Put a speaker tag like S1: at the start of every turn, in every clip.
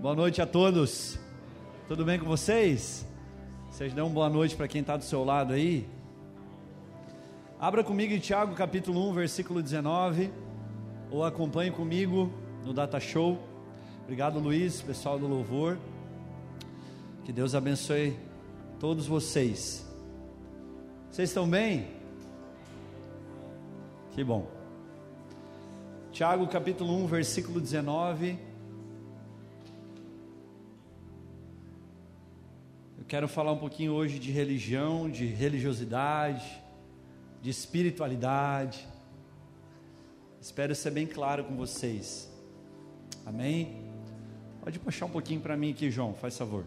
S1: Boa noite a todos. Tudo bem com vocês? Vocês dão uma boa noite para quem está do seu lado aí. Abra comigo em Tiago capítulo 1, versículo 19, ou acompanhe comigo no Data Show. Obrigado, Luiz, pessoal do louvor. Que Deus abençoe todos vocês. Vocês estão bem? Que bom. Tiago capítulo 1, versículo 19. Quero falar um pouquinho hoje de religião, de religiosidade, de espiritualidade. Espero ser bem claro com vocês. Amém? Pode puxar um pouquinho para mim aqui, João, faz favor.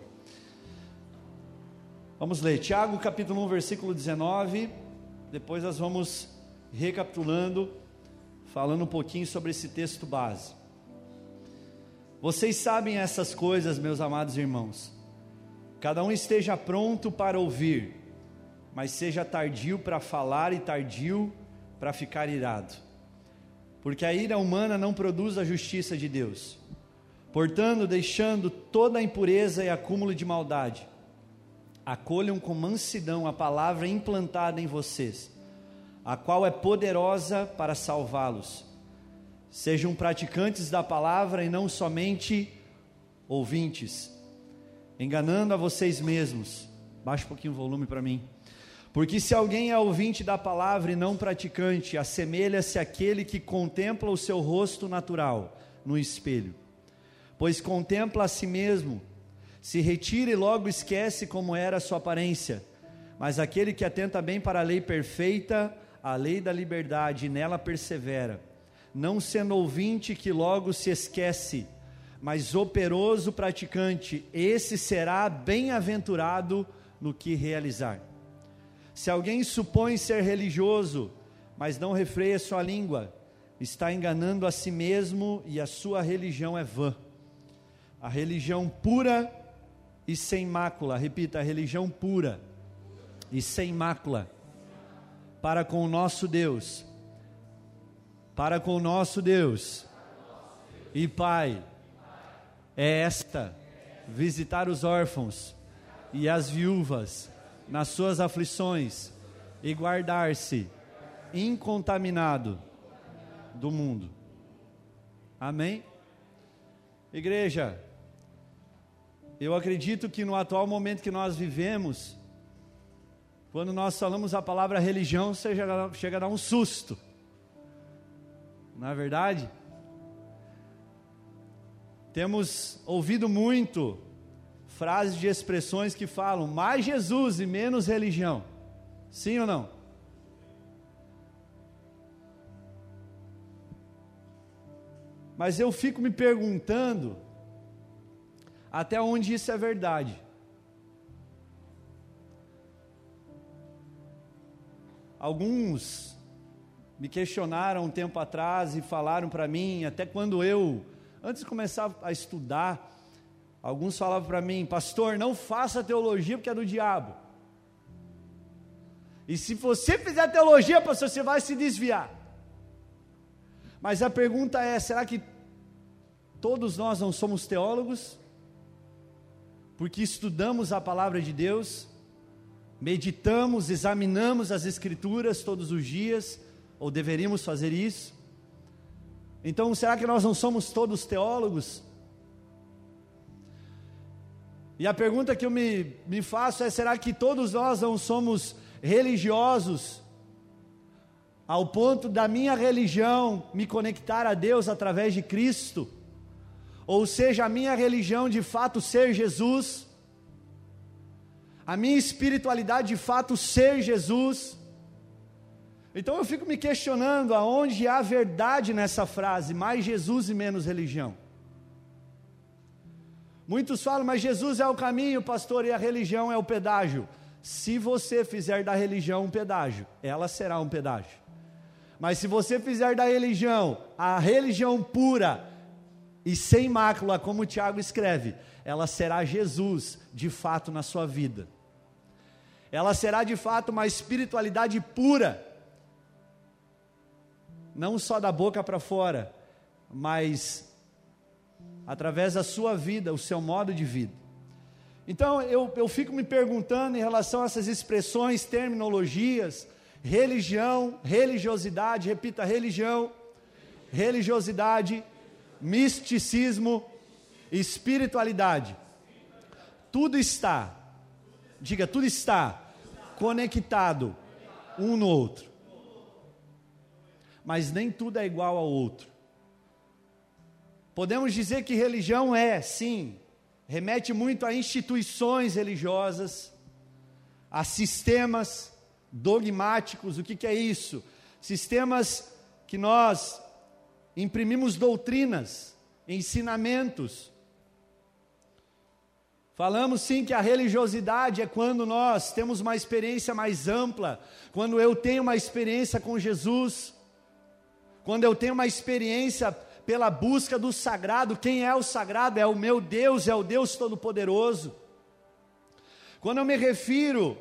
S1: Vamos ler Tiago capítulo 1, versículo 19. Depois nós vamos recapitulando, falando um pouquinho sobre esse texto base. Vocês sabem essas coisas, meus amados irmãos Cada um esteja pronto para ouvir, mas seja tardio para falar e tardio para ficar irado. Porque a ira humana não produz a justiça de Deus. Portanto, deixando toda a impureza e acúmulo de maldade, acolham com mansidão a palavra implantada em vocês, a qual é poderosa para salvá-los. Sejam praticantes da palavra e não somente ouvintes enganando a vocês mesmos. Baixa um pouquinho o volume para mim. Porque se alguém é ouvinte da palavra e não praticante, assemelha-se àquele que contempla o seu rosto natural no espelho. Pois contempla a si mesmo, se retira e logo esquece como era a sua aparência. Mas aquele que atenta bem para a lei perfeita, a lei da liberdade, e nela persevera, não sendo ouvinte que logo se esquece, mas operoso praticante, esse será bem-aventurado no que realizar. Se alguém supõe ser religioso, mas não refreia sua língua, está enganando a si mesmo e a sua religião é vã. A religião pura e sem mácula, repita, a religião pura e sem mácula, para com o nosso Deus, para com o nosso Deus. E Pai é esta: visitar os órfãos e as viúvas nas suas aflições e guardar-se incontaminado do mundo. Amém? Igreja, eu acredito que no atual momento que nós vivemos, quando nós falamos a palavra religião, você chega a dar um susto. É verdade? Temos ouvido muito frases de expressões que falam mais Jesus e menos religião. Sim ou não? Mas eu fico me perguntando até onde isso é verdade. Alguns me questionaram um tempo atrás e falaram para mim, até quando eu Antes de começar a estudar, alguns falavam para mim, pastor, não faça teologia porque é do diabo. E se você fizer teologia, pastor, você vai se desviar. Mas a pergunta é: será que todos nós não somos teólogos? Porque estudamos a palavra de Deus, meditamos, examinamos as Escrituras todos os dias, ou deveríamos fazer isso? Então, será que nós não somos todos teólogos? E a pergunta que eu me, me faço é: será que todos nós não somos religiosos, ao ponto da minha religião me conectar a Deus através de Cristo? Ou seja, a minha religião de fato ser Jesus, a minha espiritualidade de fato ser Jesus? Então eu fico me questionando aonde há verdade nessa frase, mais Jesus e menos religião. Muitos falam, mas Jesus é o caminho, pastor, e a religião é o pedágio. Se você fizer da religião um pedágio, ela será um pedágio. Mas se você fizer da religião a religião pura e sem mácula, como o Tiago escreve, ela será Jesus de fato na sua vida. Ela será de fato uma espiritualidade pura não só da boca para fora, mas através da sua vida, o seu modo de vida. Então eu, eu fico me perguntando em relação a essas expressões, terminologias, religião, religiosidade, repita, religião, religiosidade, misticismo, espiritualidade. Tudo está, diga, tudo está conectado um no outro. Mas nem tudo é igual ao outro. Podemos dizer que religião é, sim, remete muito a instituições religiosas, a sistemas dogmáticos. O que, que é isso? Sistemas que nós imprimimos doutrinas, ensinamentos. Falamos sim que a religiosidade é quando nós temos uma experiência mais ampla, quando eu tenho uma experiência com Jesus, quando eu tenho uma experiência pela busca do sagrado. Quem é o sagrado? É o meu Deus, é o Deus Todo-Poderoso. Quando eu me refiro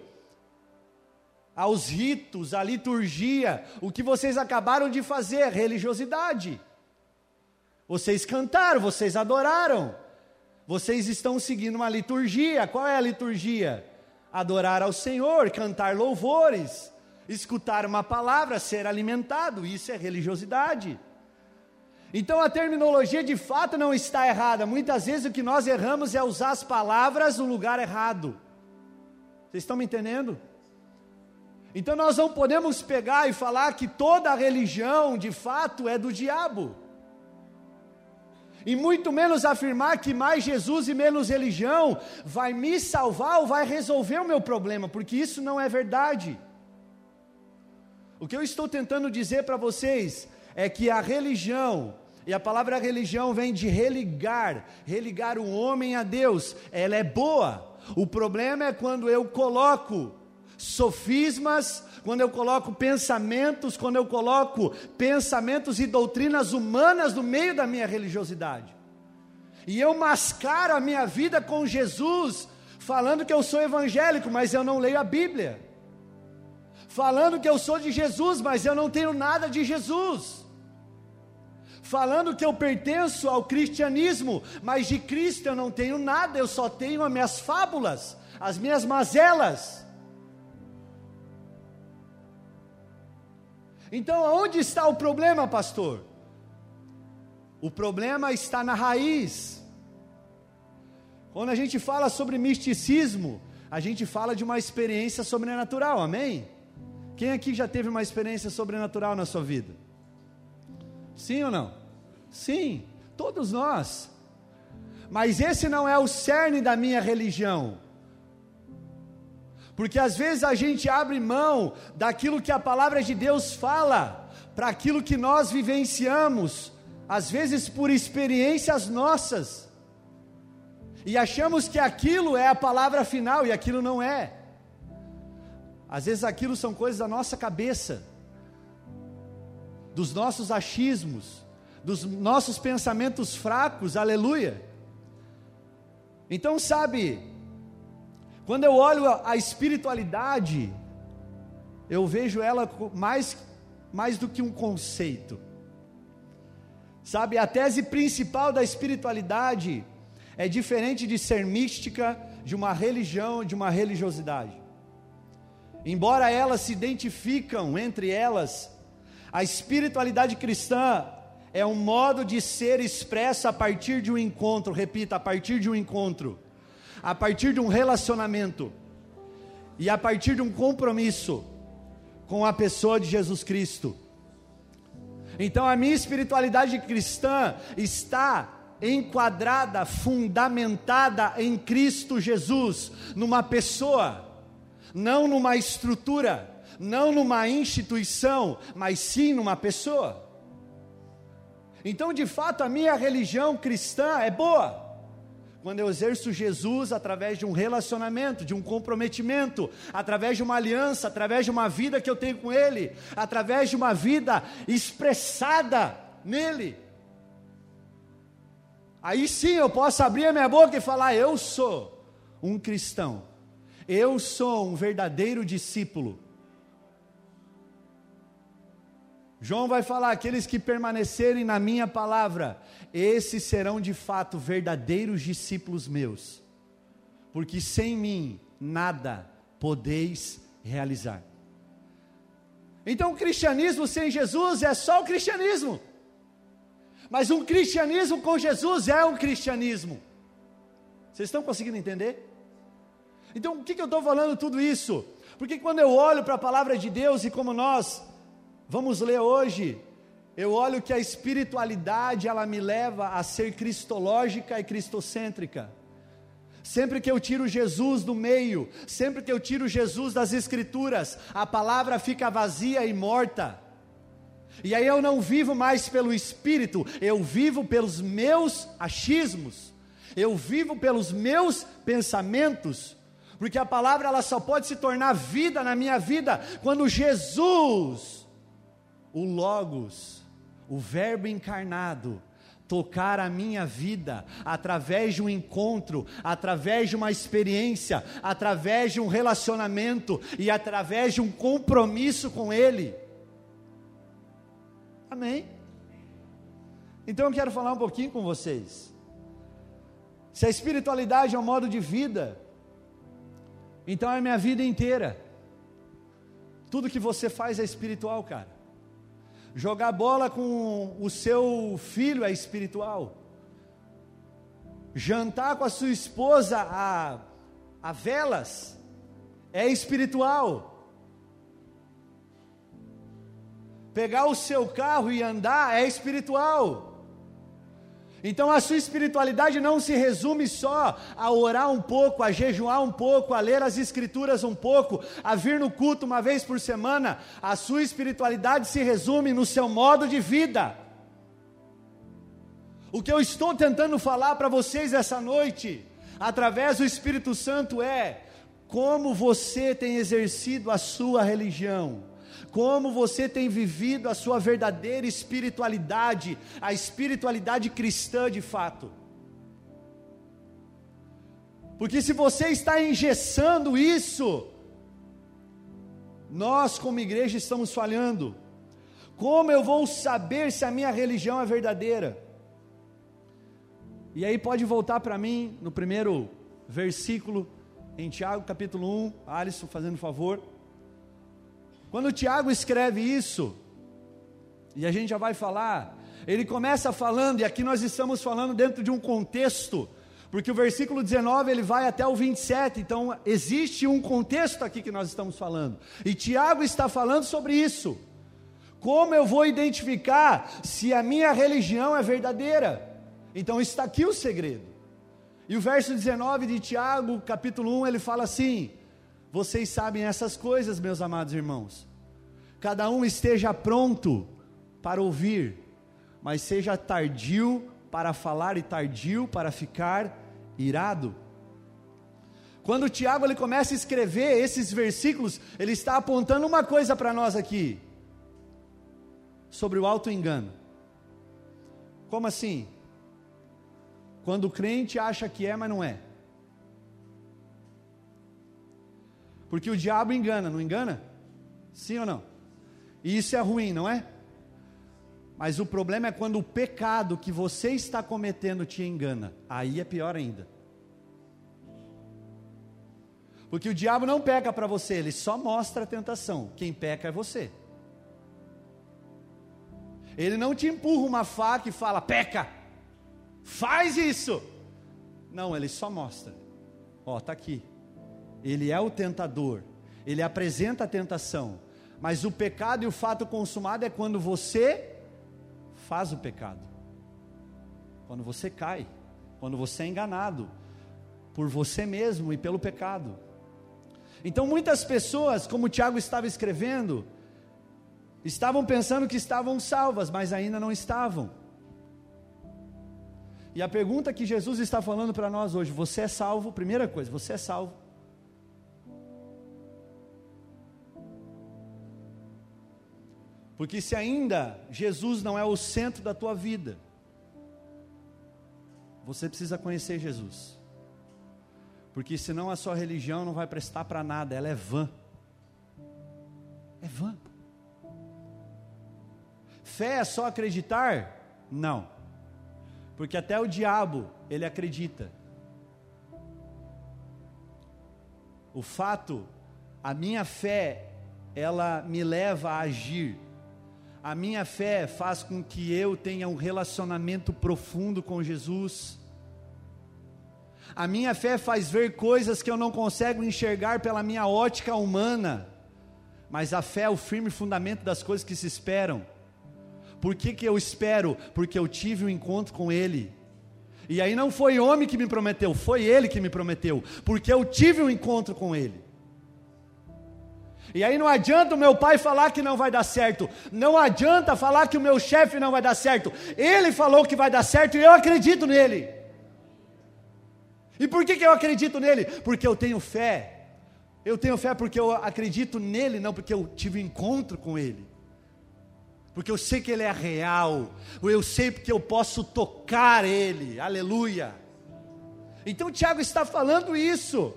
S1: aos ritos, à liturgia, o que vocês acabaram de fazer, religiosidade. Vocês cantaram, vocês adoraram, vocês estão seguindo uma liturgia. Qual é a liturgia? Adorar ao Senhor, cantar louvores, escutar uma palavra, ser alimentado, isso é religiosidade. Então a terminologia de fato não está errada. Muitas vezes o que nós erramos é usar as palavras no lugar errado. Vocês estão me entendendo? Então nós não podemos pegar e falar que toda religião de fato é do diabo. E muito menos afirmar que mais Jesus e menos religião vai me salvar ou vai resolver o meu problema, porque isso não é verdade. O que eu estou tentando dizer para vocês é que a religião, e a palavra religião vem de religar, religar o homem a Deus, ela é boa. O problema é quando eu coloco sofismas, quando eu coloco pensamentos, quando eu coloco pensamentos e doutrinas humanas no meio da minha religiosidade. E eu mascaro a minha vida com Jesus, falando que eu sou evangélico, mas eu não leio a Bíblia falando que eu sou de Jesus, mas eu não tenho nada de Jesus. Falando que eu pertenço ao cristianismo, mas de Cristo eu não tenho nada, eu só tenho as minhas fábulas, as minhas mazelas. Então, aonde está o problema, pastor? O problema está na raiz. Quando a gente fala sobre misticismo, a gente fala de uma experiência sobrenatural, amém? Quem aqui já teve uma experiência sobrenatural na sua vida? Sim ou não? Sim, todos nós. Mas esse não é o cerne da minha religião. Porque às vezes a gente abre mão daquilo que a palavra de Deus fala, para aquilo que nós vivenciamos, às vezes por experiências nossas, e achamos que aquilo é a palavra final e aquilo não é. Às vezes aquilo são coisas da nossa cabeça, dos nossos achismos, dos nossos pensamentos fracos, aleluia. Então, sabe, quando eu olho a, espiritualidade, eu vejo ela mais, mais do que um conceito. Sabe, a tese principal da espiritualidade é diferente de ser mística, de uma religião, de uma religiosidade. Embora elas se identificam entre elas, a espiritualidade cristã é um modo de ser expresso a partir de um encontro, repita, a partir de um encontro, a partir de um relacionamento e a partir de um compromisso com a pessoa de Jesus Cristo. Então a minha espiritualidade cristã está enquadrada, fundamentada em Cristo Jesus, numa pessoa não numa estrutura, não numa instituição, mas sim numa pessoa. Então, de fato, a minha religião cristã é boa. Quando eu exerço Jesus através de um relacionamento, de um comprometimento, através de uma aliança, através de uma vida que eu tenho com Ele, através de uma vida expressada nele. Aí sim eu posso abrir a minha boca e falar: Eu sou um cristão eu sou um verdadeiro discípulo. João vai falar: aqueles que permanecerem na minha palavra, esses serão de fato verdadeiros discípulos meus, porque sem mim nada podeis realizar. Então, o cristianismo sem Jesus é só o cristianismo, mas um cristianismo com Jesus é um cristianismo. Vocês estão conseguindo entender? Então, o que, que eu estou falando tudo isso? Porque quando eu olho para a palavra de Deus e como nós vamos ler hoje, eu olho que a espiritualidade ela me leva a ser cristológica e cristocêntrica. Sempre que eu tiro Jesus do meio, sempre que eu tiro Jesus das Escrituras, a palavra fica vazia e morta. E aí eu não vivo mais pelo Espírito, eu vivo pelos meus achismos, eu vivo pelos meus pensamentos, porque a palavra ela só pode se tornar vida na minha vida quando Jesus, o Logos, o Verbo encarnado, tocar a minha vida através de um encontro, através de uma experiência, através de um relacionamento e através de um compromisso com Ele. Amém? Então eu quero falar um pouquinho com vocês. Se a espiritualidade é um modo de vida, então é minha vida inteira. Tudo que você faz é espiritual, cara. Jogar bola com o seu filho é espiritual. Jantar com a sua esposa a, a velas é espiritual. Pegar o seu carro e andar é espiritual. Então a sua espiritualidade não se resume só a orar um pouco, a jejuar um pouco, a ler as escrituras um pouco, a vir no culto uma vez por semana. A sua espiritualidade se resume no seu modo de vida. O que eu estou tentando falar para vocês essa noite, através do Espírito Santo, é como você tem exercido a sua religião como você tem vivido a sua verdadeira espiritualidade, a espiritualidade cristã de fato. Porque se você está engessando isso, nós como igreja estamos falhando. Como eu vou saber se a minha religião é verdadeira? E aí pode voltar para mim no primeiro versículo em Tiago capítulo 1, Alisson fazendo favor. Quando Tiago escreve isso, e a gente já vai falar, ele começa falando, e aqui nós estamos falando dentro de um contexto, porque o versículo 19 ele vai até o 27, então existe um contexto aqui que nós estamos falando, e Tiago está falando sobre isso. Como eu vou identificar se a minha religião é verdadeira? Então está aqui o segredo. E o verso 19 de Tiago, capítulo 1, ele fala assim: vocês sabem essas coisas, meus amados irmãos. Cada um esteja pronto para ouvir, mas seja tardio para falar e tardio para ficar irado. Quando Tiago ele começa a escrever esses versículos, ele está apontando uma coisa para nós aqui sobre o auto engano. Como assim? Quando o crente acha que é, mas não é. Porque o diabo engana, não engana? Sim ou não? E isso é ruim, não é? Mas o problema é quando o pecado que você está cometendo te engana. Aí é pior ainda. Porque o diabo não peca para você, ele só mostra a tentação. Quem peca é você. Ele não te empurra uma faca e fala, peca, faz isso. Não, ele só mostra. Ó, está aqui. Ele é o tentador, ele apresenta a tentação, mas o pecado e o fato consumado é quando você faz o pecado, quando você cai, quando você é enganado por você mesmo e pelo pecado. Então muitas pessoas, como Tiago estava escrevendo, estavam pensando que estavam salvas, mas ainda não estavam. E a pergunta que Jesus está falando para nós hoje: você é salvo? Primeira coisa, você é salvo. Porque se ainda Jesus não é o centro da tua vida, você precisa conhecer Jesus. Porque senão a sua religião não vai prestar para nada, ela é vã. É vã. Fé é só acreditar? Não. Porque até o diabo, ele acredita. O fato, a minha fé, ela me leva a agir. A minha fé faz com que eu tenha um relacionamento profundo com Jesus. A minha fé faz ver coisas que eu não consigo enxergar pela minha ótica humana. Mas a fé é o firme fundamento das coisas que se esperam. Por que, que eu espero? Porque eu tive um encontro com Ele. E aí não foi homem que me prometeu, foi Ele que me prometeu. Porque eu tive um encontro com Ele. E aí não adianta o meu pai falar que não vai dar certo. Não adianta falar que o meu chefe não vai dar certo. Ele falou que vai dar certo e eu acredito nele. E por que, que eu acredito nele? Porque eu tenho fé. Eu tenho fé porque eu acredito nele, não porque eu tive encontro com ele porque eu sei que Ele é real, eu sei porque eu posso tocar Ele, aleluia. Então Tiago está falando isso.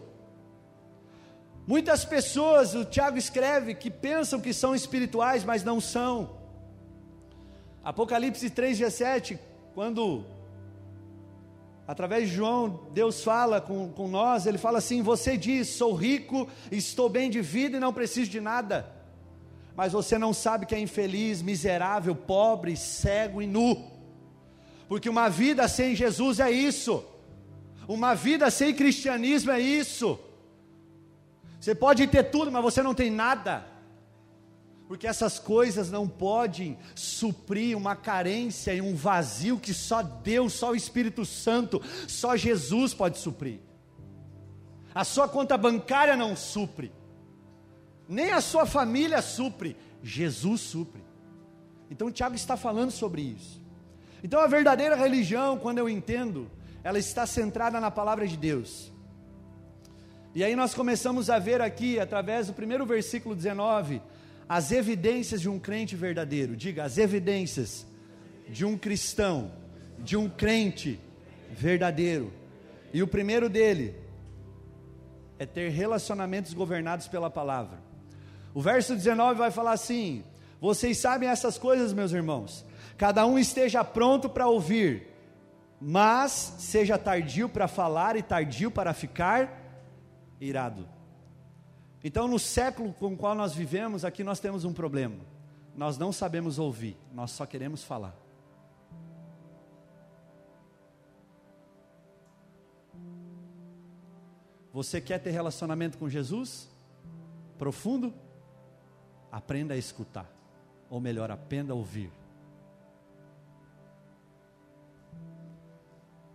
S1: Muitas pessoas, o Tiago escreve, que pensam que são espirituais, mas não são. Apocalipse 3,17, quando, através de João, Deus fala com, com nós, ele fala assim: Você diz, sou rico, estou bem de vida e não preciso de nada mas você não sabe que é infeliz, miserável, pobre, cego e nu. Porque uma vida sem Jesus é isso. Uma vida sem cristianismo é isso. Você pode ter tudo, mas você não tem nada. Porque essas coisas não podem suprir uma carência e um vazio que só Deus, só o Espírito Santo, só Jesus pode suprir. A sua conta bancária não supre nem a sua família supre, Jesus supre. Então Tiago está falando sobre isso. Então a verdadeira religião, quando eu entendo, ela está centrada na palavra de Deus. E aí nós começamos a ver aqui, através do primeiro versículo 19, as evidências de um crente verdadeiro. Diga, as evidências de um cristão, de um crente verdadeiro. E o primeiro dele é ter relacionamentos governados pela palavra. O verso 19 vai falar assim: Vocês sabem essas coisas, meus irmãos. Cada um esteja pronto para ouvir, mas seja tardio para falar e tardio para ficar irado. Então, no século com o qual nós vivemos, aqui nós temos um problema. Nós não sabemos ouvir, nós só queremos falar. Você quer ter relacionamento com Jesus? Profundo? aprenda a escutar, ou melhor, aprenda a ouvir.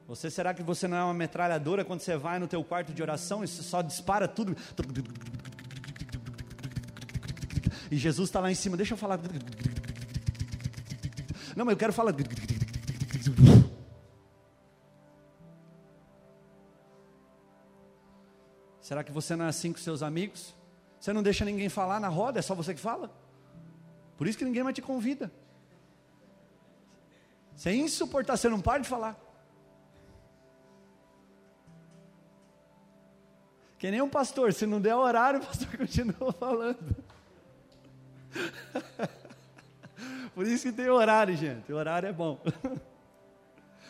S1: Você será que você não é uma metralhadora quando você vai no teu quarto de oração e só dispara tudo? E Jesus está lá em cima, deixa eu falar. Não, mas eu quero falar. Será que você não é assim com seus amigos? Você não deixa ninguém falar na roda, é só você que fala. Por isso que ninguém mais te convida. Você é insuportável, você não para de falar. Que nem um pastor, se não der horário, o pastor continua falando. Por isso que tem horário, gente. O horário é bom.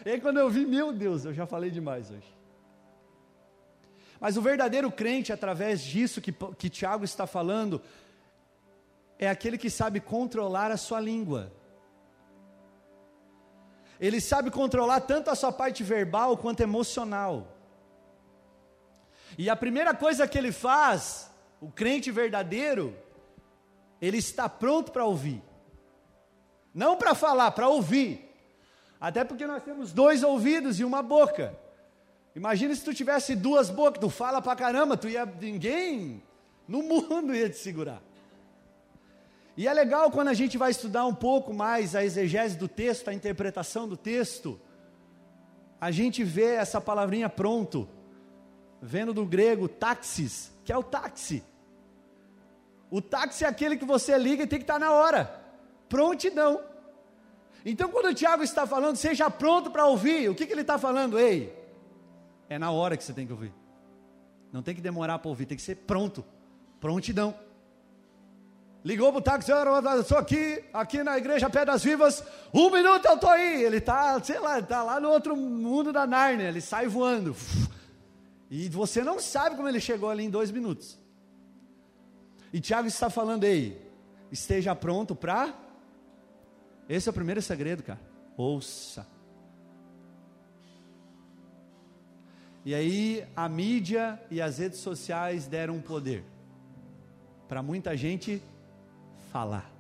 S1: E aí quando eu vi, meu Deus, eu já falei demais hoje. Mas o verdadeiro crente, através disso que, que Tiago está falando, é aquele que sabe controlar a sua língua. Ele sabe controlar tanto a sua parte verbal quanto emocional. E a primeira coisa que ele faz, o crente verdadeiro, ele está pronto para ouvir. Não para falar, para ouvir. Até porque nós temos dois ouvidos e uma boca. Imagina se tu tivesse duas bocas, tu fala pra caramba, tu ia ninguém no mundo ia te segurar. E é legal quando a gente vai estudar um pouco mais a exegese do texto, a interpretação do texto, a gente vê essa palavrinha pronto, vendo do grego taxis, que é o táxi. O táxi é aquele que você liga e tem que estar na hora, prontidão. Então, quando o Tiago está falando, seja pronto para ouvir, o que, que ele está falando? Ei, é na hora que você tem que ouvir. Não tem que demorar para ouvir, tem que ser pronto. Prontidão. Ligou pro táxi, eu estou aqui, aqui na igreja Pedras Vivas, um minuto eu estou aí. Ele está, sei lá, está lá no outro mundo da Nárnia, ele sai voando. E você não sabe como ele chegou ali em dois minutos. E Tiago está falando aí, esteja pronto para. Esse é o primeiro segredo, cara. Ouça. E aí a mídia e as redes sociais deram poder para muita gente falar.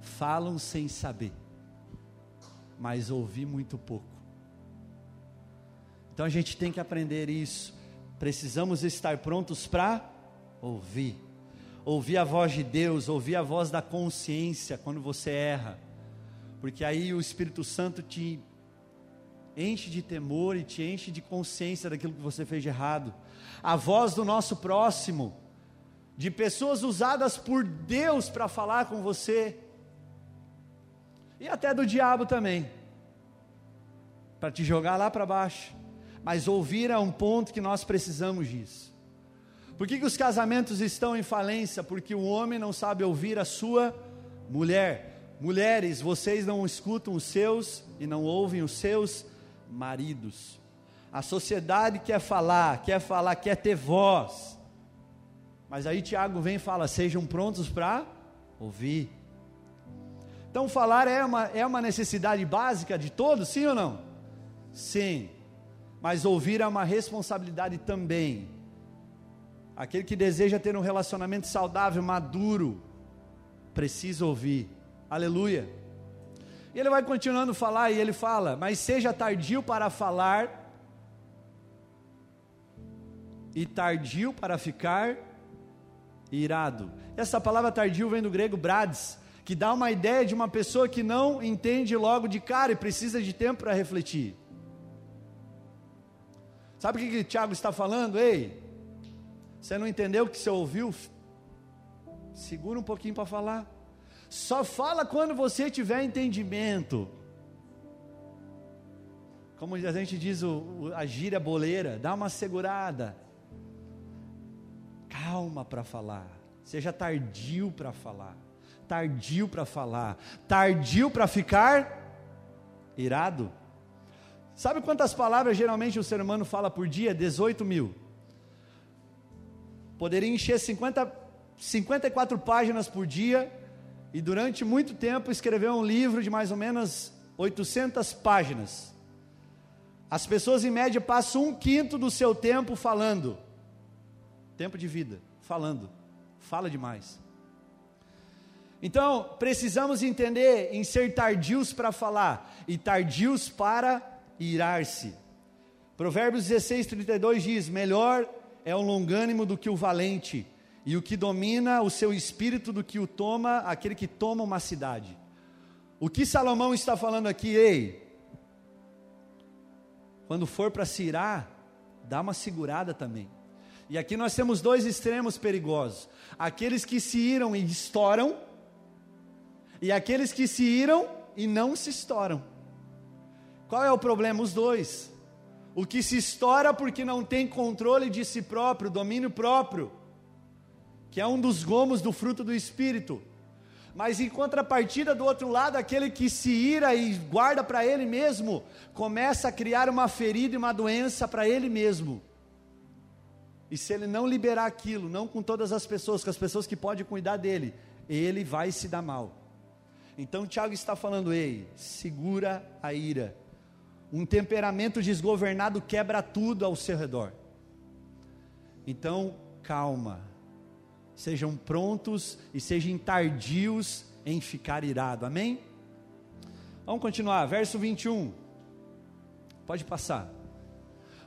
S1: Falam sem saber, mas ouvir muito pouco. Então a gente tem que aprender isso. Precisamos estar prontos para ouvir. Ouvir a voz de Deus, ouvir a voz da consciência quando você erra. Porque aí o Espírito Santo te enche de temor e te enche de consciência daquilo que você fez de errado. A voz do nosso próximo de pessoas usadas por Deus para falar com você, e até do diabo também, para te jogar lá para baixo. Mas ouvir é um ponto que nós precisamos disso. Por que, que os casamentos estão em falência? Porque o homem não sabe ouvir a sua mulher. Mulheres, vocês não escutam os seus e não ouvem os seus maridos. A sociedade quer falar, quer falar, quer ter voz. Mas aí Tiago vem e fala: sejam prontos para ouvir. Então, falar é uma, é uma necessidade básica de todos, sim ou não? Sim. Mas ouvir é uma responsabilidade também. Aquele que deseja ter um relacionamento saudável, maduro, precisa ouvir. Aleluia. E ele vai continuando a falar e ele fala: Mas seja tardio para falar e tardio para ficar irado. Essa palavra tardio vem do grego brades, que dá uma ideia de uma pessoa que não entende logo de cara e precisa de tempo para refletir. Sabe o que, que Tiago está falando? Ei, você não entendeu o que você ouviu? Segura um pouquinho para falar. Só fala quando você tiver entendimento. Como a gente diz o, a gíria boleira, dá uma segurada calma para falar, seja tardio para falar, tardio para falar, tardio para ficar irado. Sabe quantas palavras geralmente o ser humano fala por dia? 18 mil. Poderia encher 50, 54 páginas por dia e durante muito tempo escrever um livro de mais ou menos 800 páginas. As pessoas em média passam um quinto do seu tempo falando. Tempo de vida, falando. Fala demais. Então, precisamos entender em ser tardios para falar e tardios para irar-se. Provérbios 16, 32 diz: Melhor é o longânimo do que o valente, e o que domina o seu espírito do que o toma, aquele que toma uma cidade. O que Salomão está falando aqui, ei, quando for para se irar, dá uma segurada também. E aqui nós temos dois extremos perigosos: aqueles que se iram e estouram, e aqueles que se iram e não se estouram. Qual é o problema? Os dois. O que se estoura porque não tem controle de si próprio, domínio próprio, que é um dos gomos do fruto do Espírito. Mas em contrapartida, do outro lado, aquele que se ira e guarda para ele mesmo, começa a criar uma ferida e uma doença para ele mesmo. E se ele não liberar aquilo, não com todas as pessoas, com as pessoas que podem cuidar dele, ele vai se dar mal. Então Tiago está falando, ei, segura a ira. Um temperamento desgovernado quebra tudo ao seu redor. Então, calma. Sejam prontos e sejam tardios em ficar irado. Amém? Vamos continuar, verso 21. Pode passar.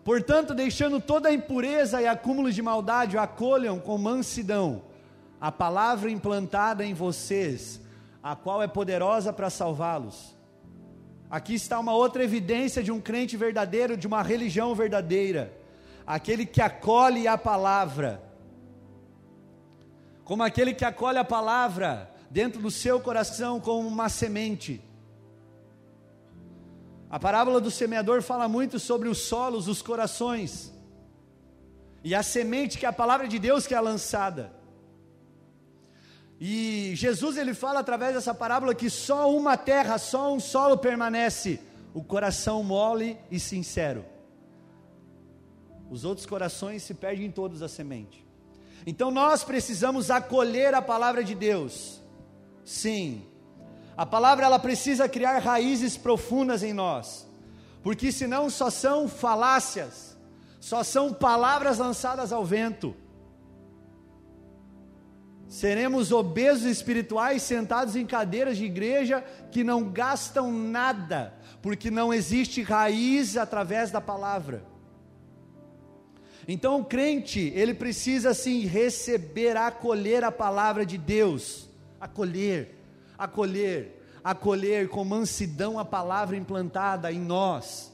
S1: Portanto, deixando toda a impureza e acúmulo de maldade, acolham com mansidão a palavra implantada em vocês, a qual é poderosa para salvá-los. Aqui está uma outra evidência de um crente verdadeiro, de uma religião verdadeira, aquele que acolhe a palavra, como aquele que acolhe a palavra dentro do seu coração como uma semente. A parábola do semeador fala muito sobre os solos, os corações, e a semente que é a palavra de Deus que é lançada. E Jesus ele fala através dessa parábola que só uma terra, só um solo permanece, o coração mole e sincero. Os outros corações se perdem em todos a semente. Então nós precisamos acolher a palavra de Deus. Sim. A palavra ela precisa criar raízes profundas em nós. Porque senão só são falácias, só são palavras lançadas ao vento. Seremos obesos espirituais sentados em cadeiras de igreja que não gastam nada, porque não existe raiz através da palavra. Então o crente, ele precisa sim receber, acolher a palavra de Deus, acolher, acolher, acolher com mansidão a palavra implantada em nós,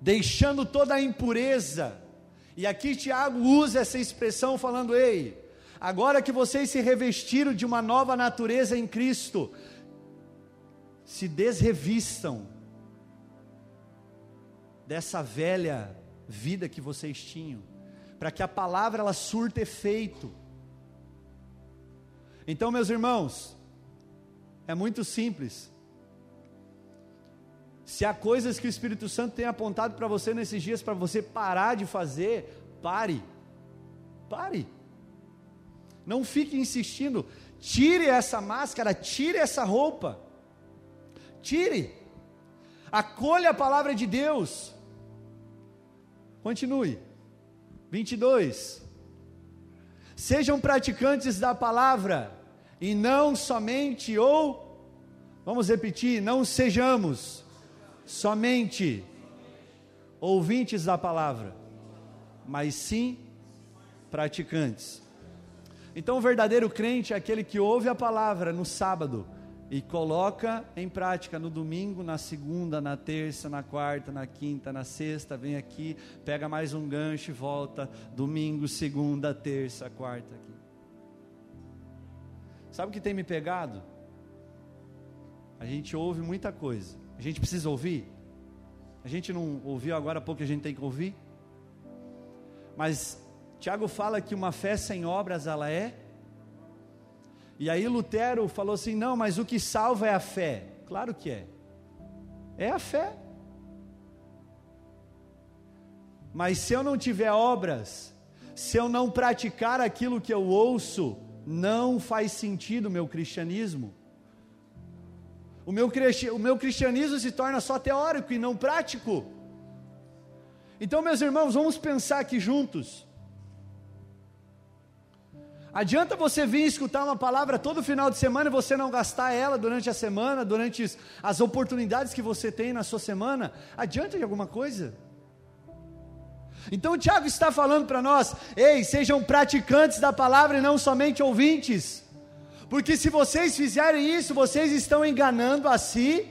S1: deixando toda a impureza, e aqui Tiago usa essa expressão falando: ei, agora que vocês se revestiram de uma nova natureza em Cristo, se desrevistam dessa velha vida que vocês tinham, para que a palavra ela surta efeito. Então, meus irmãos, é muito simples. Se há coisas que o Espírito Santo tem apontado para você nesses dias para você parar de fazer, pare. Pare. Não fique insistindo. Tire essa máscara, tire essa roupa. Tire. Acolha a palavra de Deus. Continue. 22. Sejam praticantes da palavra e não somente ou Vamos repetir, não sejamos somente ouvintes da palavra, mas sim praticantes. Então, o verdadeiro crente é aquele que ouve a palavra no sábado e coloca em prática no domingo, na segunda, na terça, na quarta, na quinta, na sexta, vem aqui, pega mais um gancho e volta, domingo, segunda, terça, quarta aqui. Sabe o que tem me pegado? A gente ouve muita coisa, a gente precisa ouvir? A gente não ouviu agora há pouco a gente tem que ouvir? Mas Tiago fala que uma fé sem obras ela é. E aí Lutero falou assim: não, mas o que salva é a fé. Claro que é. É a fé. Mas se eu não tiver obras, se eu não praticar aquilo que eu ouço, não faz sentido meu cristianismo. O meu, o meu cristianismo se torna só teórico e não prático. Então, meus irmãos, vamos pensar aqui juntos. Adianta você vir escutar uma palavra todo final de semana e você não gastar ela durante a semana, durante as oportunidades que você tem na sua semana? Adianta de alguma coisa? Então o Tiago está falando para nós: ei, sejam praticantes da palavra e não somente ouvintes. Porque se vocês fizerem isso, vocês estão enganando a si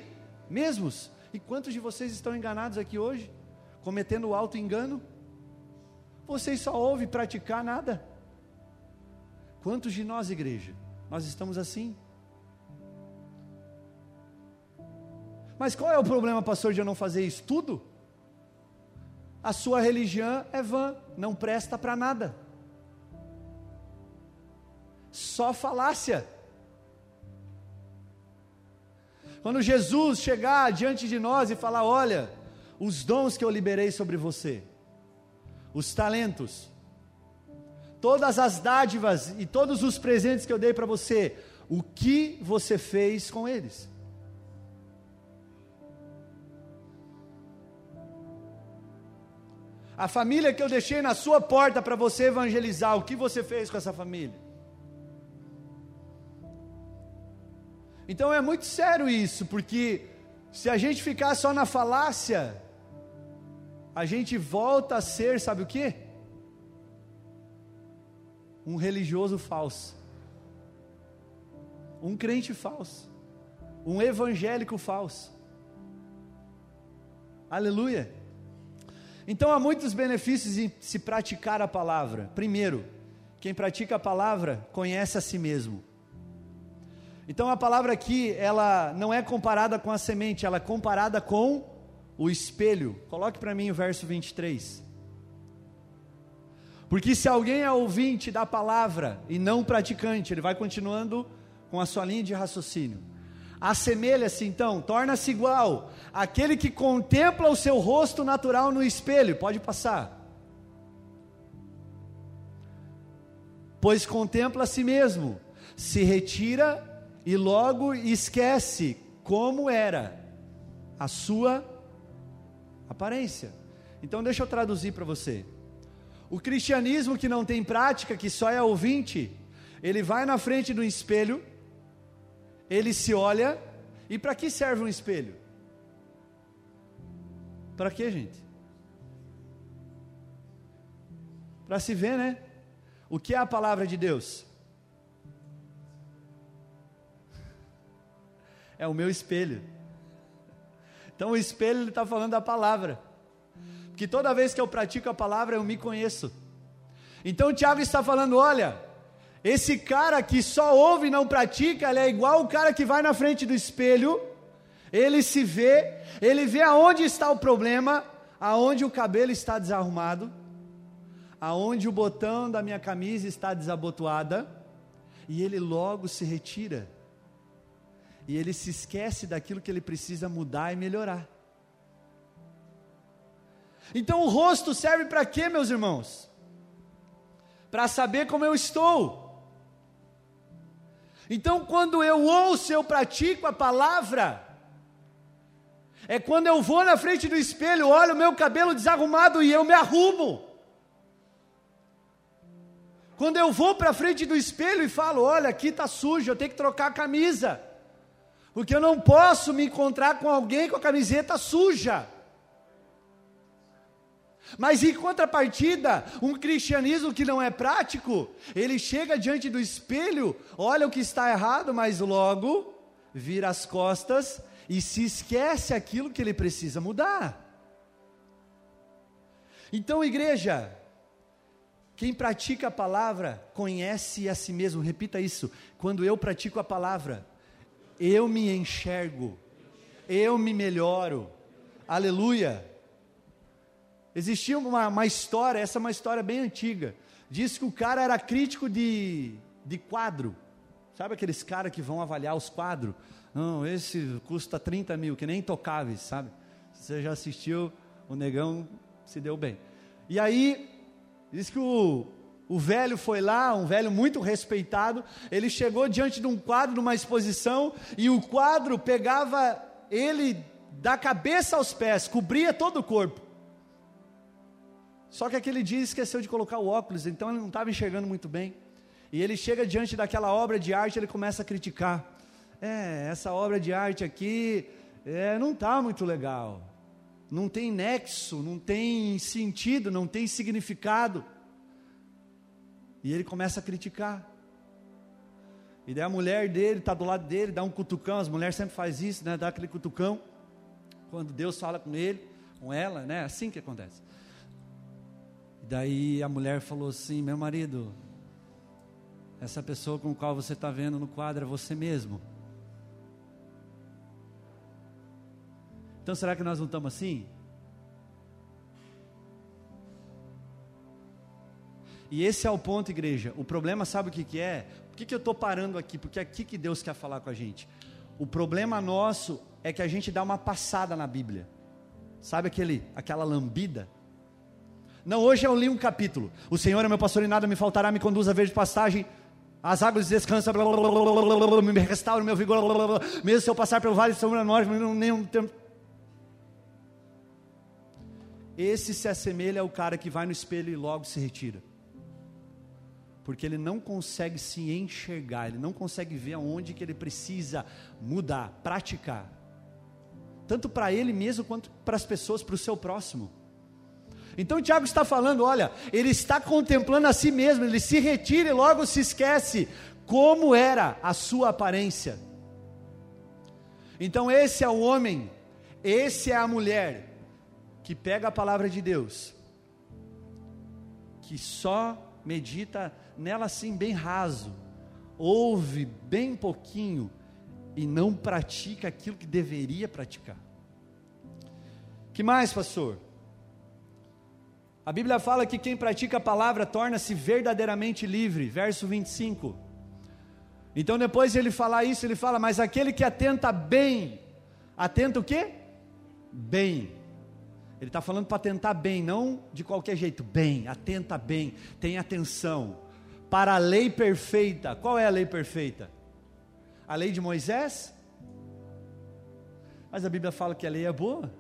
S1: mesmos. E quantos de vocês estão enganados aqui hoje? Cometendo o alto engano? Vocês só ouvem praticar nada. Quantos de nós, igreja, nós estamos assim? Mas qual é o problema, pastor, de eu não fazer isso? Tudo? A sua religião é vã, não presta para nada só falácia. Quando Jesus chegar diante de nós e falar: Olha, os dons que eu liberei sobre você, os talentos, todas as dádivas e todos os presentes que eu dei para você, o que você fez com eles? A família que eu deixei na sua porta para você evangelizar, o que você fez com essa família? Então é muito sério isso, porque se a gente ficar só na falácia, a gente volta a ser, sabe o que? Um religioso falso, um crente falso, um evangélico falso. Aleluia. Então há muitos benefícios em se praticar a palavra. Primeiro, quem pratica a palavra conhece a si mesmo. Então a palavra aqui, ela não é comparada com a semente, ela é comparada com o espelho. Coloque para mim o verso 23. Porque se alguém é ouvinte da palavra e não praticante, ele vai continuando com a sua linha de raciocínio. Assemelha-se então, torna-se igual aquele que contempla o seu rosto natural no espelho. Pode passar. Pois contempla a si mesmo, se retira e logo esquece como era a sua aparência. Então deixa eu traduzir para você. O cristianismo que não tem prática, que só é ouvinte, ele vai na frente do espelho, ele se olha, e para que serve um espelho? Para que, gente? Para se ver, né? O que é a palavra de Deus? É o meu espelho. Então o espelho está falando da palavra. Porque toda vez que eu pratico a palavra, eu me conheço. Então o Tiago está falando: olha, esse cara que só ouve e não pratica, ele é igual o cara que vai na frente do espelho, ele se vê, ele vê aonde está o problema, aonde o cabelo está desarrumado, aonde o botão da minha camisa está desabotoada, e ele logo se retira. E ele se esquece daquilo que ele precisa mudar e melhorar. Então o rosto serve para quê, meus irmãos? Para saber como eu estou. Então, quando eu ouço, eu pratico a palavra, é quando eu vou na frente do espelho, olho o meu cabelo desarrumado e eu me arrumo. Quando eu vou para frente do espelho e falo: Olha, aqui está sujo, eu tenho que trocar a camisa, porque eu não posso me encontrar com alguém com a camiseta suja. Mas em contrapartida, um cristianismo que não é prático, ele chega diante do espelho, olha o que está errado, mas logo vira as costas e se esquece aquilo que ele precisa mudar. Então, igreja, quem pratica a palavra conhece a si mesmo, repita isso. Quando eu pratico a palavra, eu me enxergo, eu me melhoro, aleluia. Existia uma, uma história, essa é uma história bem antiga. Diz que o cara era crítico de, de quadro. Sabe aqueles caras que vão avaliar os quadros? Não, esse custa 30 mil, que nem intocáveis, sabe? Você já assistiu, o negão se deu bem. E aí, diz que o, o velho foi lá, um velho muito respeitado, ele chegou diante de um quadro, numa exposição, e o quadro pegava ele da cabeça aos pés, cobria todo o corpo. Só que aquele dia esqueceu de colocar o óculos, então ele não estava enxergando muito bem. E ele chega diante daquela obra de arte, ele começa a criticar. É, essa obra de arte aqui é, não está muito legal. Não tem nexo, não tem sentido, não tem significado. E ele começa a criticar. E daí a mulher dele está do lado dele, dá um cutucão. As mulheres sempre fazem isso, né? Dá aquele cutucão. Quando Deus fala com ele, com ela, né? É assim que acontece. E daí a mulher falou assim: Meu marido, essa pessoa com qual você está vendo no quadro é você mesmo. Então será que nós não estamos assim? E esse é o ponto, igreja. O problema, sabe o que, que é? Por que, que eu estou parando aqui? Porque é aqui que Deus quer falar com a gente. O problema nosso é que a gente dá uma passada na Bíblia. Sabe aquele, aquela lambida? Não, hoje eu li um capítulo. O Senhor é meu pastor e nada me faltará, me conduz a verde pastagem. As águas descansam, me restaura meu vigor. Mesmo se eu passar pelo vale de sombra norte, nenhum tempo. Esse se assemelha ao cara que vai no espelho e logo se retira. Porque ele não consegue se enxergar, ele não consegue ver aonde que ele precisa mudar, praticar. Tanto para ele mesmo quanto para as pessoas, para o seu próximo. Então Tiago está falando: olha, ele está contemplando a si mesmo, ele se retira e logo se esquece como era a sua aparência. Então esse é o homem, esse é a mulher que pega a palavra de Deus, que só medita nela assim bem raso, ouve bem pouquinho e não pratica aquilo que deveria praticar. Que mais, pastor? A Bíblia fala que quem pratica a palavra torna-se verdadeiramente livre, verso 25. Então, depois de ele falar isso, ele fala: Mas aquele que atenta bem, atenta o quê? Bem. Ele está falando para atentar bem, não de qualquer jeito, bem, atenta bem, tem atenção. Para a lei perfeita, qual é a lei perfeita? A lei de Moisés? Mas a Bíblia fala que a lei é boa.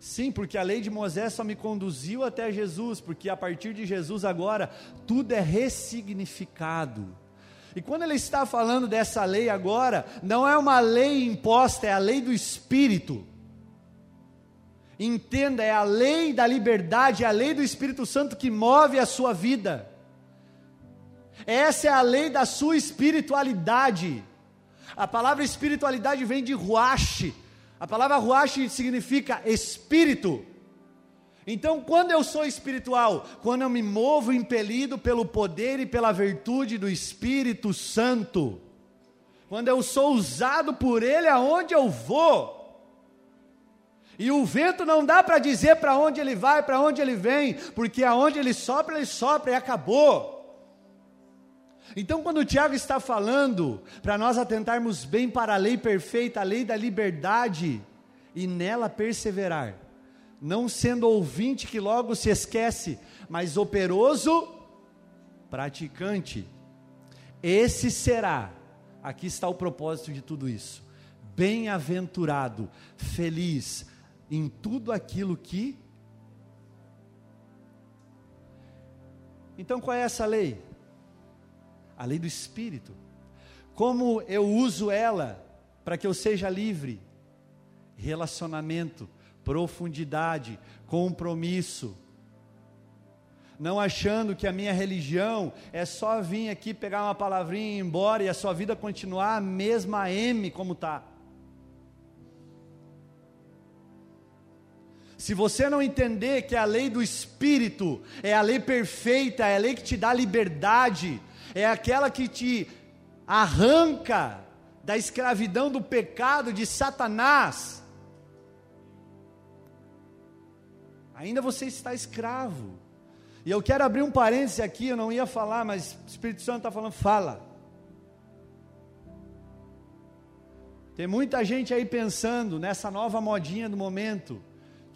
S1: Sim, porque a lei de Moisés só me conduziu até Jesus, porque a partir de Jesus agora tudo é ressignificado. E quando ele está falando dessa lei agora, não é uma lei imposta, é a lei do Espírito. Entenda, é a lei da liberdade, é a lei do Espírito Santo que move a sua vida. Essa é a lei da sua espiritualidade. A palavra espiritualidade vem de ruache, a palavra ruach significa espírito. Então, quando eu sou espiritual, quando eu me movo impelido pelo poder e pela virtude do Espírito Santo, quando eu sou usado por Ele aonde eu vou, e o vento não dá para dizer para onde ele vai, para onde ele vem, porque aonde ele sopra, ele sopra e acabou. Então, quando o Tiago está falando para nós atentarmos bem para a lei perfeita, a lei da liberdade, e nela perseverar, não sendo ouvinte que logo se esquece, mas operoso praticante, esse será, aqui está o propósito de tudo isso, bem-aventurado, feliz em tudo aquilo que. Então, qual é essa lei? a lei do Espírito. Como eu uso ela para que eu seja livre? Relacionamento, profundidade, compromisso. Não achando que a minha religião é só vir aqui pegar uma palavrinha e ir embora e a sua vida continuar a mesma M como está. Se você não entender que a lei do Espírito é a lei perfeita, é a lei que te dá liberdade, é aquela que te arranca da escravidão do pecado de Satanás. Ainda você está escravo. E eu quero abrir um parêntese aqui, eu não ia falar, mas o Espírito Santo está falando, fala. Tem muita gente aí pensando nessa nova modinha do momento,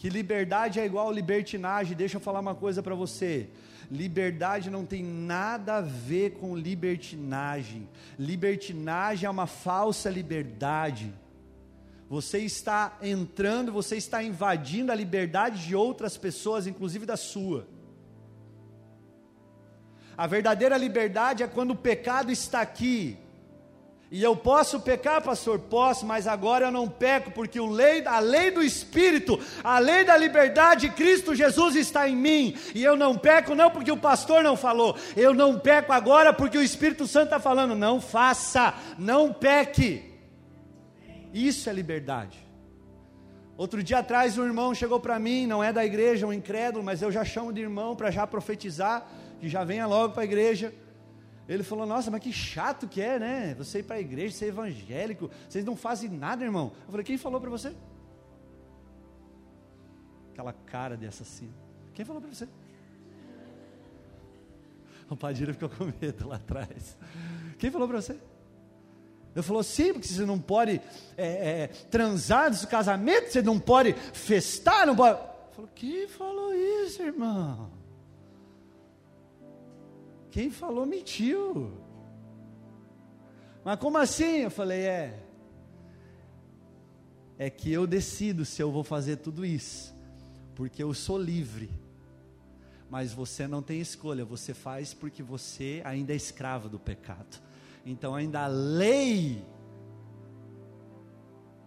S1: que liberdade é igual libertinagem. Deixa eu falar uma coisa para você. Liberdade não tem nada a ver com libertinagem. Libertinagem é uma falsa liberdade. Você está entrando, você está invadindo a liberdade de outras pessoas, inclusive da sua. A verdadeira liberdade é quando o pecado está aqui, e eu posso pecar, pastor? Posso, mas agora eu não peco, porque lei, a lei do Espírito, a lei da liberdade, Cristo Jesus está em mim. E eu não peco, não porque o pastor não falou. Eu não peco agora porque o Espírito Santo está falando. Não faça, não peque. Isso é liberdade. Outro dia atrás, um irmão chegou para mim, não é da igreja, um incrédulo, mas eu já chamo de irmão para já profetizar, que já venha logo para a igreja. Ele falou: Nossa, mas que chato que é, né? Você ir para a igreja, ser evangélico, vocês não fazem nada, irmão. Eu falei: Quem falou para você? Aquela cara de assassino. Quem falou para você? O Padilha ficou com medo lá atrás. Quem falou para você? Ele falou, sim, porque você não pode é, é, transar no casamento, você não pode festar, não pode. Falou, quem falou isso, irmão? Quem falou mentiu. Mas como assim? Eu falei: é. É que eu decido se eu vou fazer tudo isso, porque eu sou livre. Mas você não tem escolha, você faz porque você ainda é escravo do pecado. Então ainda a lei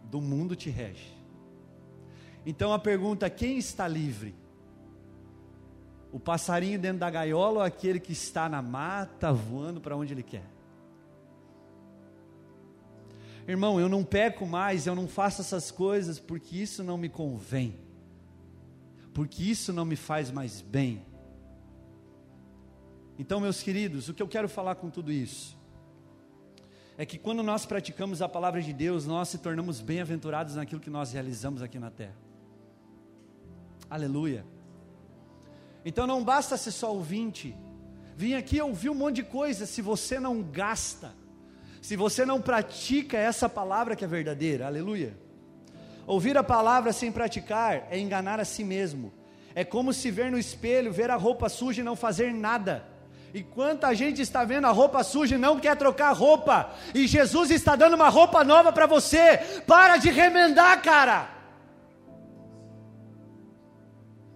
S1: do mundo te rege. Então a pergunta: quem está livre? O passarinho dentro da gaiola ou aquele que está na mata voando para onde ele quer? Irmão, eu não peco mais, eu não faço essas coisas porque isso não me convém, porque isso não me faz mais bem. Então, meus queridos, o que eu quero falar com tudo isso é que quando nós praticamos a palavra de Deus, nós se tornamos bem-aventurados naquilo que nós realizamos aqui na terra. Aleluia. Então não basta ser só ouvinte, vim aqui ouvir um monte de coisa, se você não gasta, se você não pratica essa palavra que é verdadeira, aleluia. Ouvir a palavra sem praticar é enganar a si mesmo, é como se ver no espelho, ver a roupa suja e não fazer nada. E quanta gente está vendo a roupa suja e não quer trocar roupa, e Jesus está dando uma roupa nova para você, para de remendar, cara.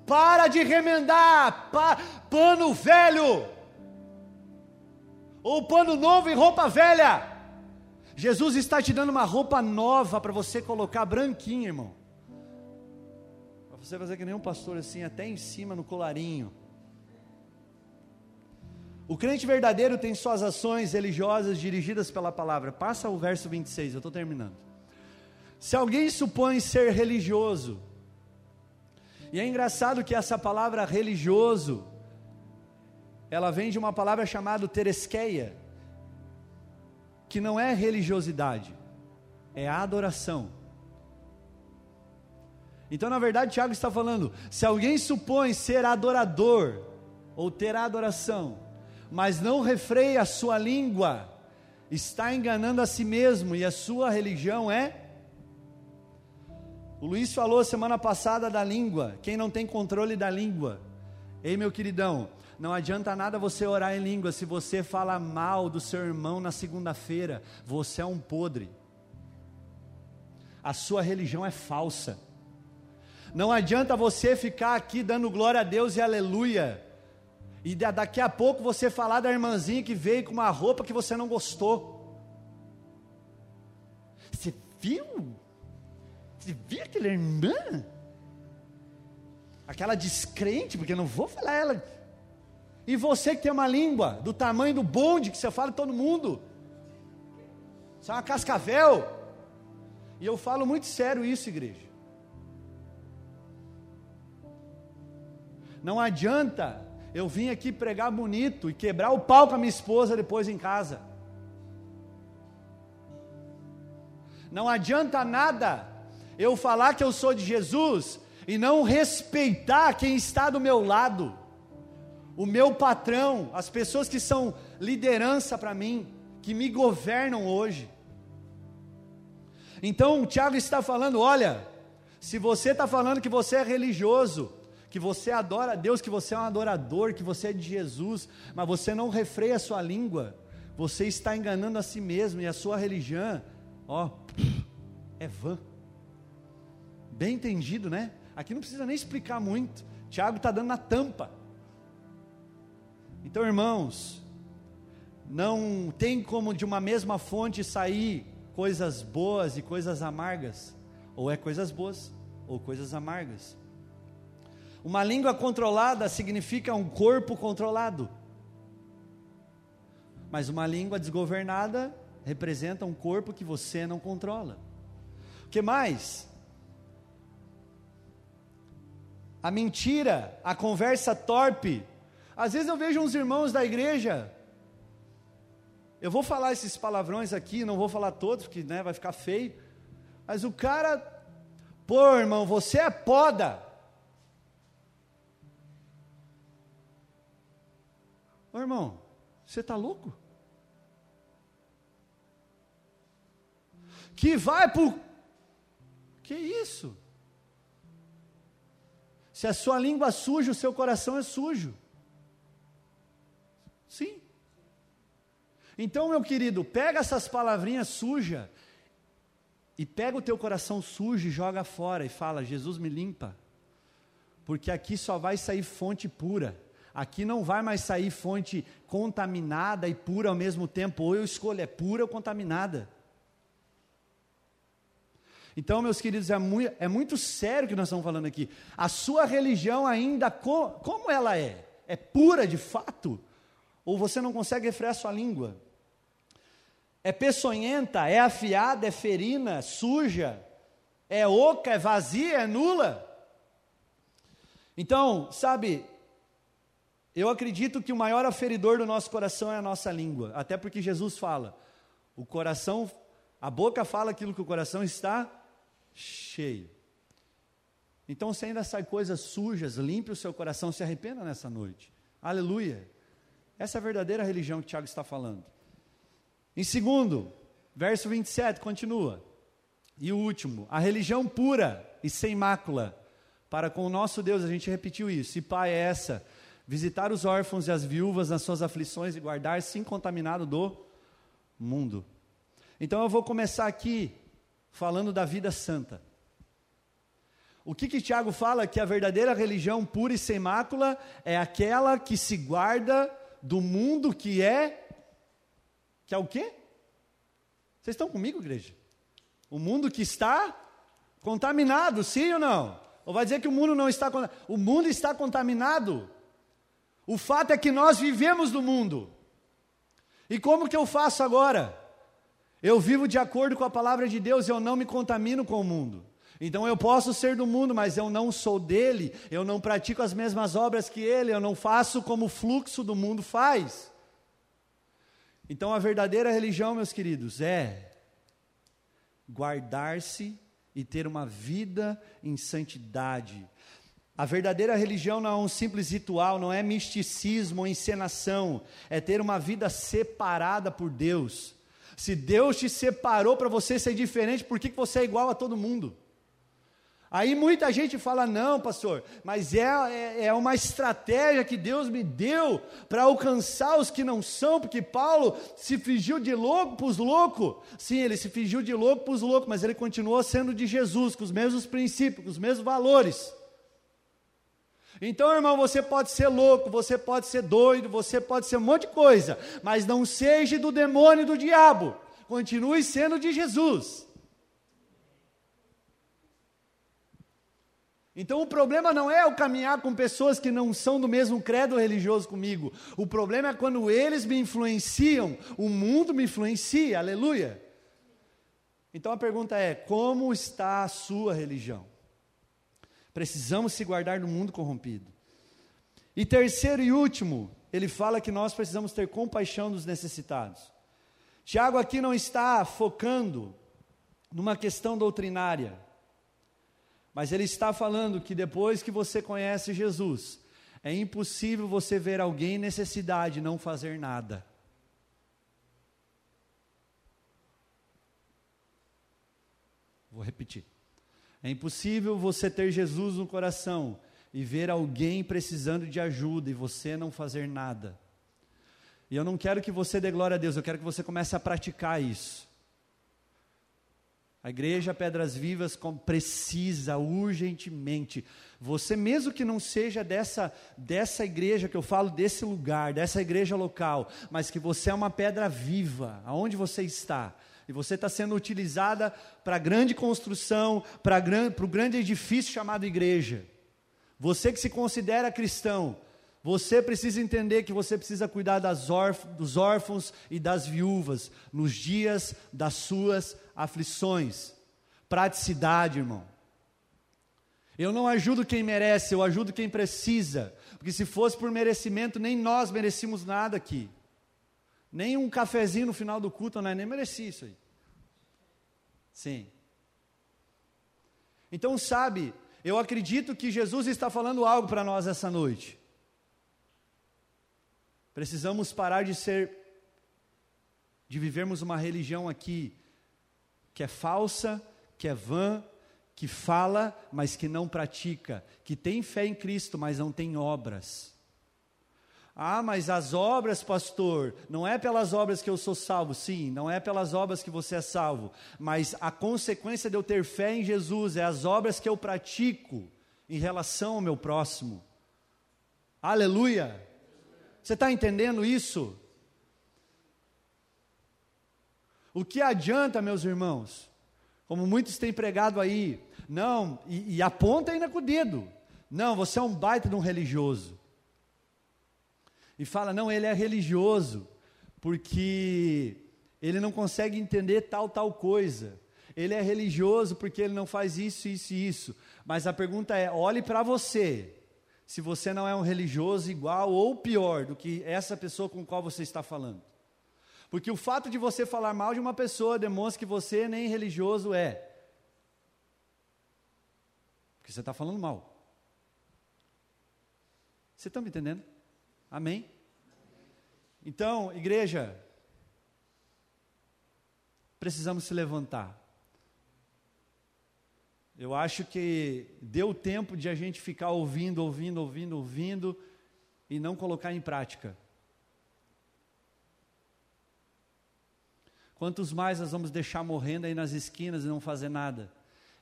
S1: Para de remendar pa, pano velho, ou pano novo em roupa velha. Jesus está te dando uma roupa nova para você colocar branquinha, irmão. Para você fazer que nem um pastor assim, até em cima no colarinho. O crente verdadeiro tem suas ações religiosas dirigidas pela palavra. Passa o verso 26, eu estou terminando. Se alguém supõe ser religioso, e é engraçado que essa palavra religioso, ela vem de uma palavra chamada teresqueia, que não é religiosidade, é adoração. Então, na verdade, Tiago está falando: se alguém supõe ser adorador, ou ter adoração, mas não refreia a sua língua, está enganando a si mesmo, e a sua religião é o Luiz falou semana passada da língua, quem não tem controle da língua. Ei, meu queridão, não adianta nada você orar em língua se você fala mal do seu irmão na segunda-feira, você é um podre. A sua religião é falsa. Não adianta você ficar aqui dando glória a Deus e aleluia. E daqui a pouco você falar da irmãzinha que veio com uma roupa que você não gostou. Você viu? Você viu aquela irmã? Aquela descrente, porque eu não vou falar ela. E você que tem uma língua do tamanho do bonde, que você fala todo mundo. Você é uma cascavel. E eu falo muito sério isso, igreja. Não adianta eu vim aqui pregar bonito e quebrar o pau com a minha esposa depois em casa. Não adianta nada eu falar que eu sou de Jesus e não respeitar quem está do meu lado, o meu patrão, as pessoas que são liderança para mim, que me governam hoje. Então o Tiago está falando: olha, se você está falando que você é religioso, que você adora a Deus, que você é um adorador, que você é de Jesus, mas você não refreia a sua língua, você está enganando a si mesmo e a sua religião, ó, é vã. Bem entendido, né? Aqui não precisa nem explicar muito. Tiago está dando na tampa. Então, irmãos, não tem como de uma mesma fonte sair coisas boas e coisas amargas. Ou é coisas boas, ou coisas amargas. Uma língua controlada significa um corpo controlado. Mas uma língua desgovernada representa um corpo que você não controla. O que mais? A mentira, a conversa torpe. Às vezes eu vejo uns irmãos da igreja, eu vou falar esses palavrões aqui, não vou falar todos, porque né, vai ficar feio, mas o cara, pô irmão, você é poda. Ô irmão, você está louco? Que vai por. Que isso? Se a sua língua é suja, o seu coração é sujo. Sim. Então, meu querido, pega essas palavrinhas sujas e pega o teu coração sujo e joga fora e fala: Jesus me limpa. Porque aqui só vai sair fonte pura. Aqui não vai mais sair fonte contaminada e pura ao mesmo tempo. Ou eu escolho, é pura ou contaminada. Então, meus queridos, é muito, é muito sério o que nós estamos falando aqui. A sua religião ainda, co, como ela é? É pura de fato? Ou você não consegue refrear sua língua? É peçonhenta, é afiada, é ferina, suja, é oca, é vazia, é nula? Então, sabe, eu acredito que o maior aferidor do nosso coração é a nossa língua, até porque Jesus fala: O coração, a boca fala aquilo que o coração está cheio. Então, se ainda sai coisas sujas, limpe o seu coração, se arrependa nessa noite. Aleluia. Essa é a verdadeira religião que Tiago está falando. Em segundo, verso 27, continua. E o último, a religião pura e sem mácula. Para com o nosso Deus, a gente repetiu isso. E pai é essa: visitar os órfãos e as viúvas nas suas aflições e guardar-se incontaminado do mundo. Então eu vou começar aqui falando da vida santa. O que que Tiago fala que a verdadeira religião pura e sem mácula é aquela que se guarda do mundo que é que é o quê? Vocês estão comigo, igreja? O mundo que está contaminado, sim ou não? Ou vai dizer que o mundo não está contaminado? O mundo está contaminado. O fato é que nós vivemos no mundo. E como que eu faço agora? Eu vivo de acordo com a palavra de Deus, eu não me contamino com o mundo. Então eu posso ser do mundo, mas eu não sou dele, eu não pratico as mesmas obras que ele, eu não faço como o fluxo do mundo faz. Então a verdadeira religião, meus queridos, é guardar-se e ter uma vida em santidade. A verdadeira religião não é um simples ritual, não é misticismo ou encenação, é ter uma vida separada por Deus. Se Deus te separou para você ser diferente, por que, que você é igual a todo mundo? Aí muita gente fala, não, pastor, mas é, é, é uma estratégia que Deus me deu para alcançar os que não são, porque Paulo se fingiu de louco para os loucos. Sim, ele se fingiu de louco para os loucos, mas ele continuou sendo de Jesus, com os mesmos princípios, com os mesmos valores. Então, irmão, você pode ser louco, você pode ser doido, você pode ser um monte de coisa, mas não seja do demônio do diabo. Continue sendo de Jesus. Então o problema não é eu caminhar com pessoas que não são do mesmo credo religioso comigo. O problema é quando eles me influenciam, o mundo me influencia. Aleluia. Então a pergunta é: como está a sua religião? Precisamos se guardar do mundo corrompido. E terceiro e último, ele fala que nós precisamos ter compaixão dos necessitados. Tiago aqui não está focando numa questão doutrinária, mas ele está falando que depois que você conhece Jesus, é impossível você ver alguém em necessidade e não fazer nada. Vou repetir. É impossível você ter Jesus no coração e ver alguém precisando de ajuda e você não fazer nada. E eu não quero que você dê glória a Deus, eu quero que você comece a praticar isso. A igreja Pedras Vivas precisa urgentemente. Você, mesmo que não seja dessa, dessa igreja que eu falo, desse lugar, dessa igreja local, mas que você é uma pedra viva, aonde você está, e você está sendo utilizada para grande construção, para o grande edifício chamado igreja. Você que se considera cristão, você precisa entender que você precisa cuidar órf dos órfãos e das viúvas nos dias das suas aflições. Praticidade, irmão. Eu não ajudo quem merece, eu ajudo quem precisa. Porque se fosse por merecimento, nem nós merecíamos nada aqui. Nem um cafezinho no final do culto, não é nem mereci isso aí. Sim. Então, sabe, eu acredito que Jesus está falando algo para nós essa noite. Precisamos parar de ser, de vivermos uma religião aqui que é falsa, que é vã, que fala, mas que não pratica, que tem fé em Cristo, mas não tem obras. Ah, mas as obras, pastor, não é pelas obras que eu sou salvo. Sim, não é pelas obras que você é salvo. Mas a consequência de eu ter fé em Jesus é as obras que eu pratico em relação ao meu próximo. Aleluia! Você está entendendo isso? O que adianta, meus irmãos? Como muitos têm pregado aí, não, e, e aponta ainda com o dedo. Não, você é um baita de um religioso e fala: não, ele é religioso, porque ele não consegue entender tal, tal coisa. Ele é religioso porque ele não faz isso, isso e isso. Mas a pergunta é: olhe para você, se você não é um religioso igual ou pior do que essa pessoa com qual você está falando. Porque o fato de você falar mal de uma pessoa demonstra que você nem religioso é. Porque você está falando mal. Você está me entendendo? Amém? Então, igreja, precisamos se levantar. Eu acho que deu tempo de a gente ficar ouvindo, ouvindo, ouvindo, ouvindo e não colocar em prática. Quantos mais nós vamos deixar morrendo aí nas esquinas e não fazer nada?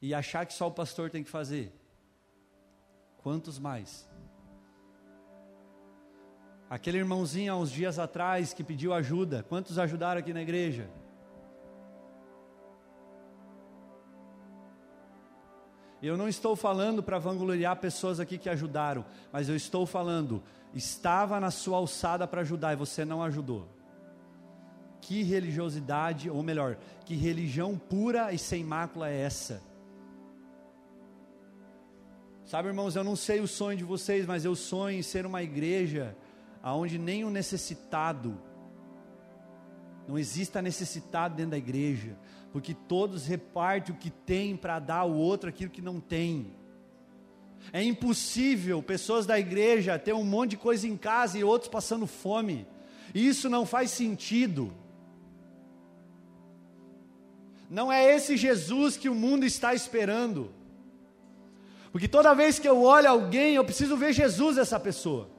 S1: E achar que só o pastor tem que fazer? Quantos mais? Aquele irmãozinho há uns dias atrás que pediu ajuda, quantos ajudaram aqui na igreja? Eu não estou falando para vangloriar pessoas aqui que ajudaram, mas eu estou falando, estava na sua alçada para ajudar e você não ajudou. Que religiosidade, ou melhor, que religião pura e sem mácula é essa? Sabe, irmãos, eu não sei o sonho de vocês, mas eu sonho em ser uma igreja aonde nem o necessitado não exista necessitado dentro da igreja, porque todos repartem o que tem para dar ao outro aquilo que não tem. É impossível pessoas da igreja ter um monte de coisa em casa e outros passando fome. Isso não faz sentido. Não é esse Jesus que o mundo está esperando. Porque toda vez que eu olho alguém, eu preciso ver Jesus nessa pessoa.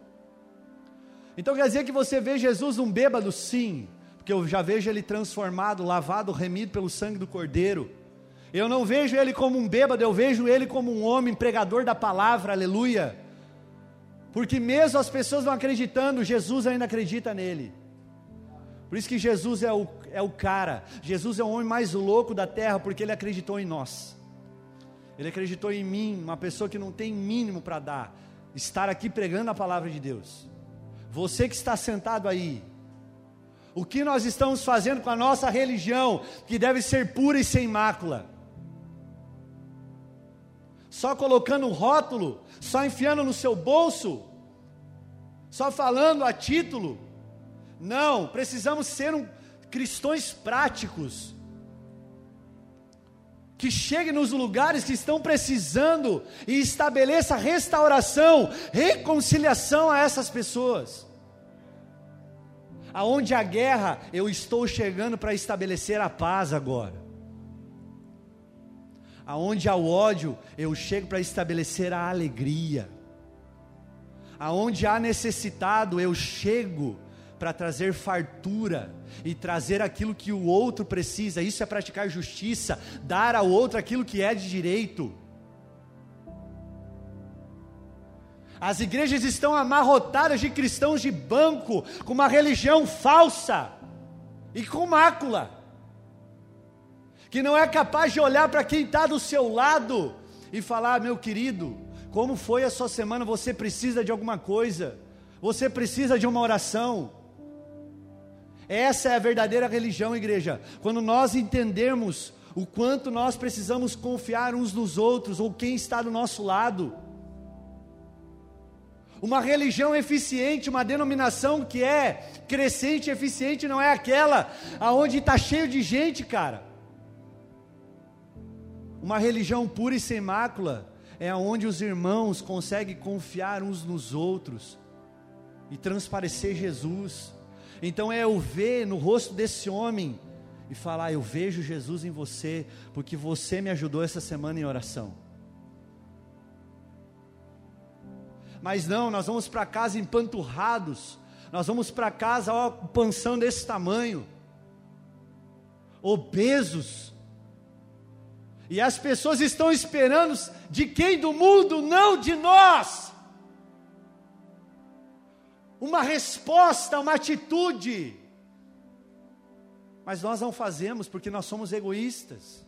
S1: Então quer dizer que você vê Jesus um bêbado? Sim porque eu já vejo ele transformado, lavado, remido pelo sangue do Cordeiro. Eu não vejo ele como um bêbado, eu vejo ele como um homem pregador da palavra, aleluia. Porque mesmo as pessoas não acreditando, Jesus ainda acredita nele. Por isso que Jesus é o, é o cara, Jesus é o homem mais louco da terra, porque ele acreditou em nós. Ele acreditou em mim, uma pessoa que não tem mínimo para dar, estar aqui pregando a palavra de Deus. Você que está sentado aí, o que nós estamos fazendo com a nossa religião, que deve ser pura e sem mácula? Só colocando um rótulo, só enfiando no seu bolso, só falando a título? Não, precisamos ser um, cristãos práticos, que chegue nos lugares que estão precisando e estabeleça restauração, reconciliação a essas pessoas. Aonde a guerra, eu estou chegando para estabelecer a paz agora. Aonde há o ódio, eu chego para estabelecer a alegria. Aonde há necessitado, eu chego para trazer fartura e trazer aquilo que o outro precisa. Isso é praticar justiça, dar ao outro aquilo que é de direito. As igrejas estão amarrotadas de cristãos de banco, com uma religião falsa e com mácula, que não é capaz de olhar para quem está do seu lado e falar: meu querido, como foi a sua semana? Você precisa de alguma coisa, você precisa de uma oração. Essa é a verdadeira religião, igreja. Quando nós entendermos o quanto nós precisamos confiar uns nos outros, ou quem está do nosso lado. Uma religião eficiente, uma denominação que é crescente eficiente, não é aquela aonde está cheio de gente, cara. Uma religião pura e sem mácula é aonde os irmãos conseguem confiar uns nos outros e transparecer Jesus. Então é eu ver no rosto desse homem e falar: Eu vejo Jesus em você, porque você me ajudou essa semana em oração. Mas não, nós vamos para casa empanturrados, nós vamos para casa, ó, pansão desse tamanho, obesos, e as pessoas estão esperando de quem? Do mundo, não de nós, uma resposta, uma atitude, mas nós não fazemos porque nós somos egoístas.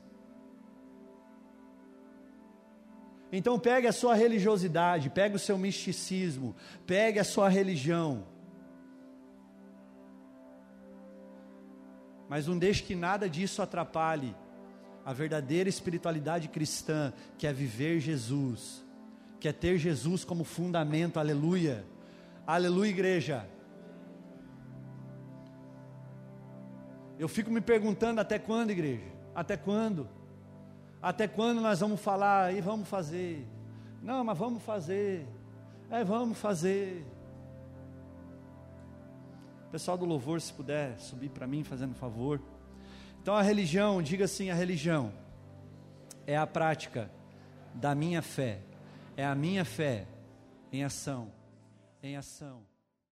S1: Então pegue a sua religiosidade, pegue o seu misticismo, pegue a sua religião. Mas não deixe que nada disso atrapalhe a verdadeira espiritualidade cristã, que é viver Jesus, que é ter Jesus como fundamento, aleluia. Aleluia, igreja. Eu fico me perguntando até quando, igreja? Até quando? Até quando nós vamos falar e vamos fazer? Não, mas vamos fazer. É, vamos fazer. Pessoal do louvor, se puder subir para mim, fazendo favor. Então a religião, diga assim: a religião é a prática da minha fé, é a minha fé em ação, em ação.